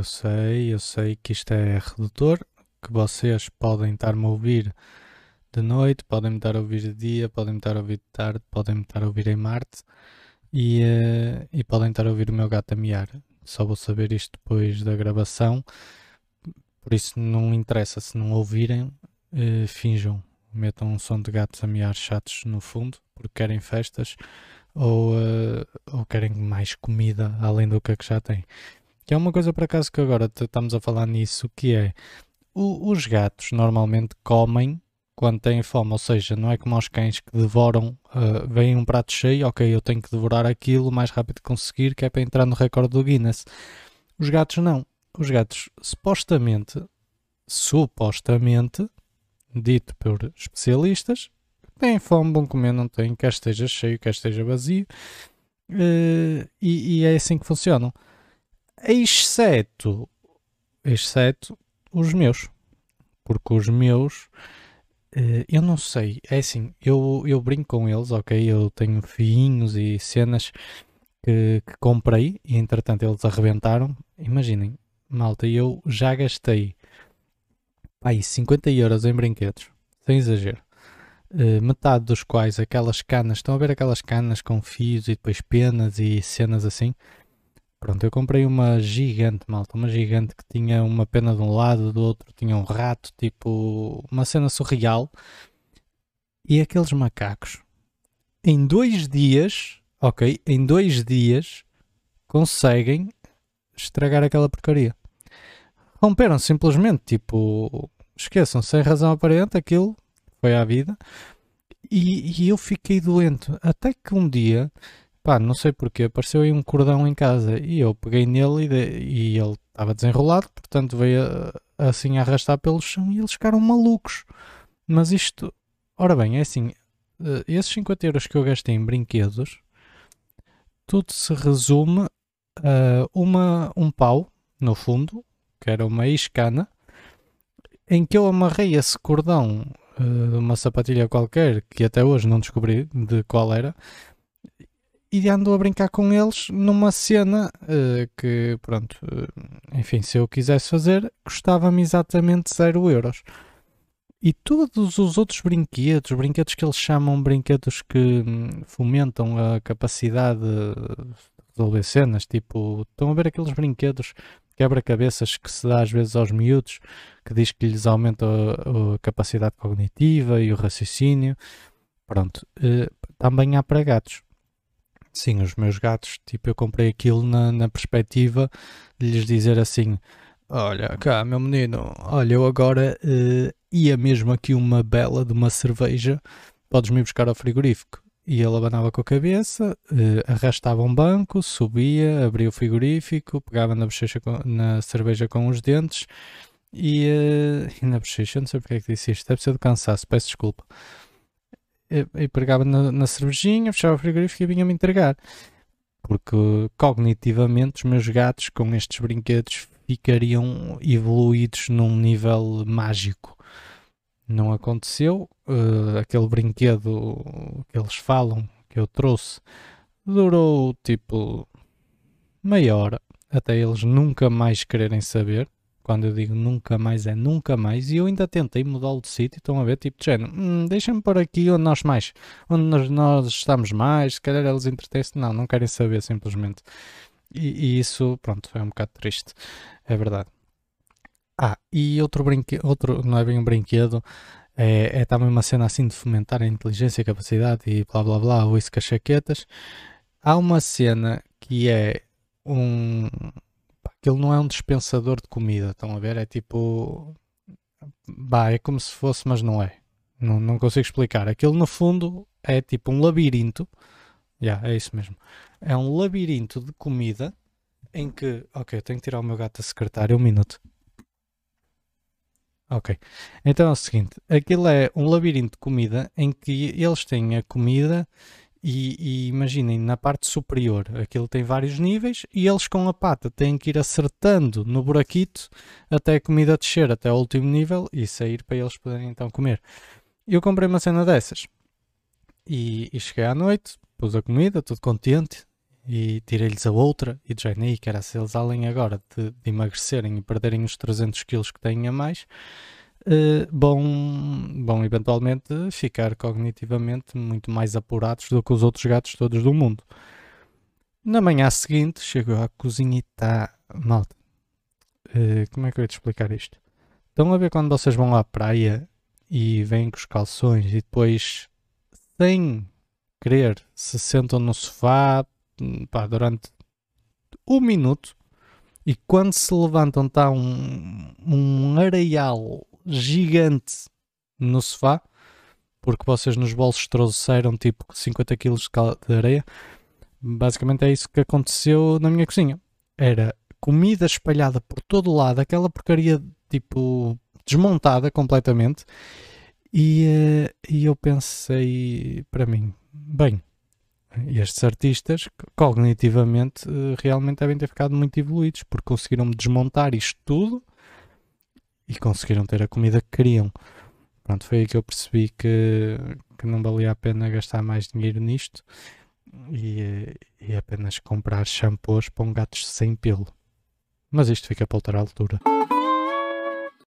Eu sei, eu sei que isto é redutor, que vocês podem estar-me a ouvir de noite, podem-me estar a ouvir de dia, podem-me estar a ouvir de tarde, podem-me estar a ouvir em Marte e, uh, e podem estar a ouvir o meu gato a miar. Só vou saber isto depois da gravação, por isso não interessa se não ouvirem, uh, finjam, metam um som de gatos a miar chatos no fundo, porque querem festas ou, uh, ou querem mais comida além do que, é que já têm. Que é uma coisa por acaso que agora estamos a falar nisso, que é o, os gatos normalmente comem quando têm fome, ou seja, não é como os cães que devoram, uh, vem um prato cheio, ok, eu tenho que devorar aquilo o mais rápido que conseguir, que é para entrar no recorde do Guinness. Os gatos não. Os gatos supostamente, supostamente, dito por especialistas, têm fome, vão comer, não têm, quer esteja cheio, quer esteja vazio, uh, e, e é assim que funcionam exceto, exceto os meus. Porque os meus, uh, eu não sei, é assim, eu, eu brinco com eles, ok? Eu tenho fiinhos e cenas que, que comprei e entretanto eles arrebentaram. Imaginem, malta, eu já gastei aí 50 euros em brinquedos, sem exagero. Uh, metade dos quais aquelas canas, estão a ver aquelas canas com fios e depois penas e cenas assim? Pronto, eu comprei uma gigante, malta, uma gigante que tinha uma pena de um lado, do outro tinha um rato, tipo uma cena surreal. E aqueles macacos, em dois dias, ok, em dois dias, conseguem estragar aquela porcaria. Romperam simplesmente, tipo, esqueçam, sem razão aparente, aquilo foi à vida. E, e eu fiquei doente. Até que um dia Pá, não sei porquê, apareceu aí um cordão em casa e eu peguei nele e, de, e ele estava desenrolado, portanto veio assim a arrastar pelo chão e eles ficaram malucos. Mas isto, ora bem, é assim, eh, esses 50 euros que eu gastei em brinquedos, tudo se resume a uma, um pau, no fundo, que era uma iscana, em que eu amarrei esse cordão uh, de uma sapatilha qualquer, que até hoje não descobri de qual era, e ando a brincar com eles numa cena uh, que, pronto, uh, enfim, se eu quisesse fazer, custava-me exatamente 0 euros. E todos os outros brinquedos, brinquedos que eles chamam brinquedos que hum, fomentam a capacidade de resolver cenas, tipo, estão a ver aqueles brinquedos quebra-cabeças que se dá às vezes aos miúdos, que diz que lhes aumenta a, a capacidade cognitiva e o raciocínio. Pronto, uh, também há para gatos Sim, os meus gatos, tipo, eu comprei aquilo na, na perspectiva de lhes dizer assim: Olha, cá, meu menino, olha, eu agora uh, ia mesmo aqui uma bela de uma cerveja, podes-me buscar ao frigorífico. E ele abanava com a cabeça, uh, arrastava um banco, subia, abria o frigorífico, pegava na, bochecha com, na cerveja com os dentes e, uh, e na bochecha, não sei porque é que disse isto, deve ser de cansaço, peço desculpa e pegava na, na cervejinha, fechava o frigorífico e vinha-me entregar. Porque cognitivamente os meus gatos com estes brinquedos ficariam evoluídos num nível mágico. Não aconteceu. Uh, aquele brinquedo que eles falam, que eu trouxe, durou tipo meia hora até eles nunca mais quererem saber. Quando eu digo nunca mais, é nunca mais. E eu ainda tentei mudá-lo de sítio. Estão a ver, tipo de género. Hum, Deixa-me por aqui onde nós mais. Onde nós, nós estamos mais. Se calhar eles entretêm-se. Não, não querem saber simplesmente. E, e, isso, pronto, é um bocado triste. É verdade. Ah, e outro brinquedo. Outro, não é bem um brinquedo. É, é também uma cena assim de fomentar a inteligência, a capacidade e blá blá blá. Ou isso com as chaquetas. Há uma cena que é um aquilo não é um dispensador de comida, estão a ver? É tipo. Bah, é como se fosse, mas não é. Não, não consigo explicar. Aquilo no fundo é tipo um labirinto. Já, yeah, é isso mesmo. É um labirinto de comida em que. Ok, eu tenho que tirar o meu gato a secretária um minuto. Ok. Então é o seguinte: aquilo é um labirinto de comida em que eles têm a comida e, e, imaginem, na parte superior aquilo tem vários níveis e eles com a pata têm que ir acertando no buraquito até a comida descer até o último nível e sair para eles poderem então comer. Eu comprei uma cena dessas e, e cheguei à noite, pus a comida, tudo contente e tirei-lhes a outra e de aí, que era se eles além agora de, de, emagrecerem e perderem os 300 quilos que têm a mais, vão, vão eventualmente ficar cognitivamente muito mais apurados do que os outros gatos todos do mundo. Na manhã seguinte, chego à cozinha e está. Malta, uh, como é que eu ia te explicar isto? Estão a ver quando vocês vão à praia e vêm com os calções e depois, sem querer, se sentam no sofá pá, durante um minuto e quando se levantam está um, um areial gigante no sofá porque vocês nos bolsos trouxeram tipo 50 kg de areia. Basicamente é isso que aconteceu na minha cozinha. Era comida espalhada por todo lado, aquela porcaria tipo desmontada completamente. E, uh, e eu pensei para mim, bem, estes artistas cognitivamente uh, realmente devem ter ficado muito evoluídos porque conseguiram desmontar isto tudo e conseguiram ter a comida que queriam. Pronto, foi aí que eu percebi que, que não valia a pena gastar mais dinheiro nisto e, e apenas comprar shampoos para um gato sem pelo. Mas isto fica para outra altura.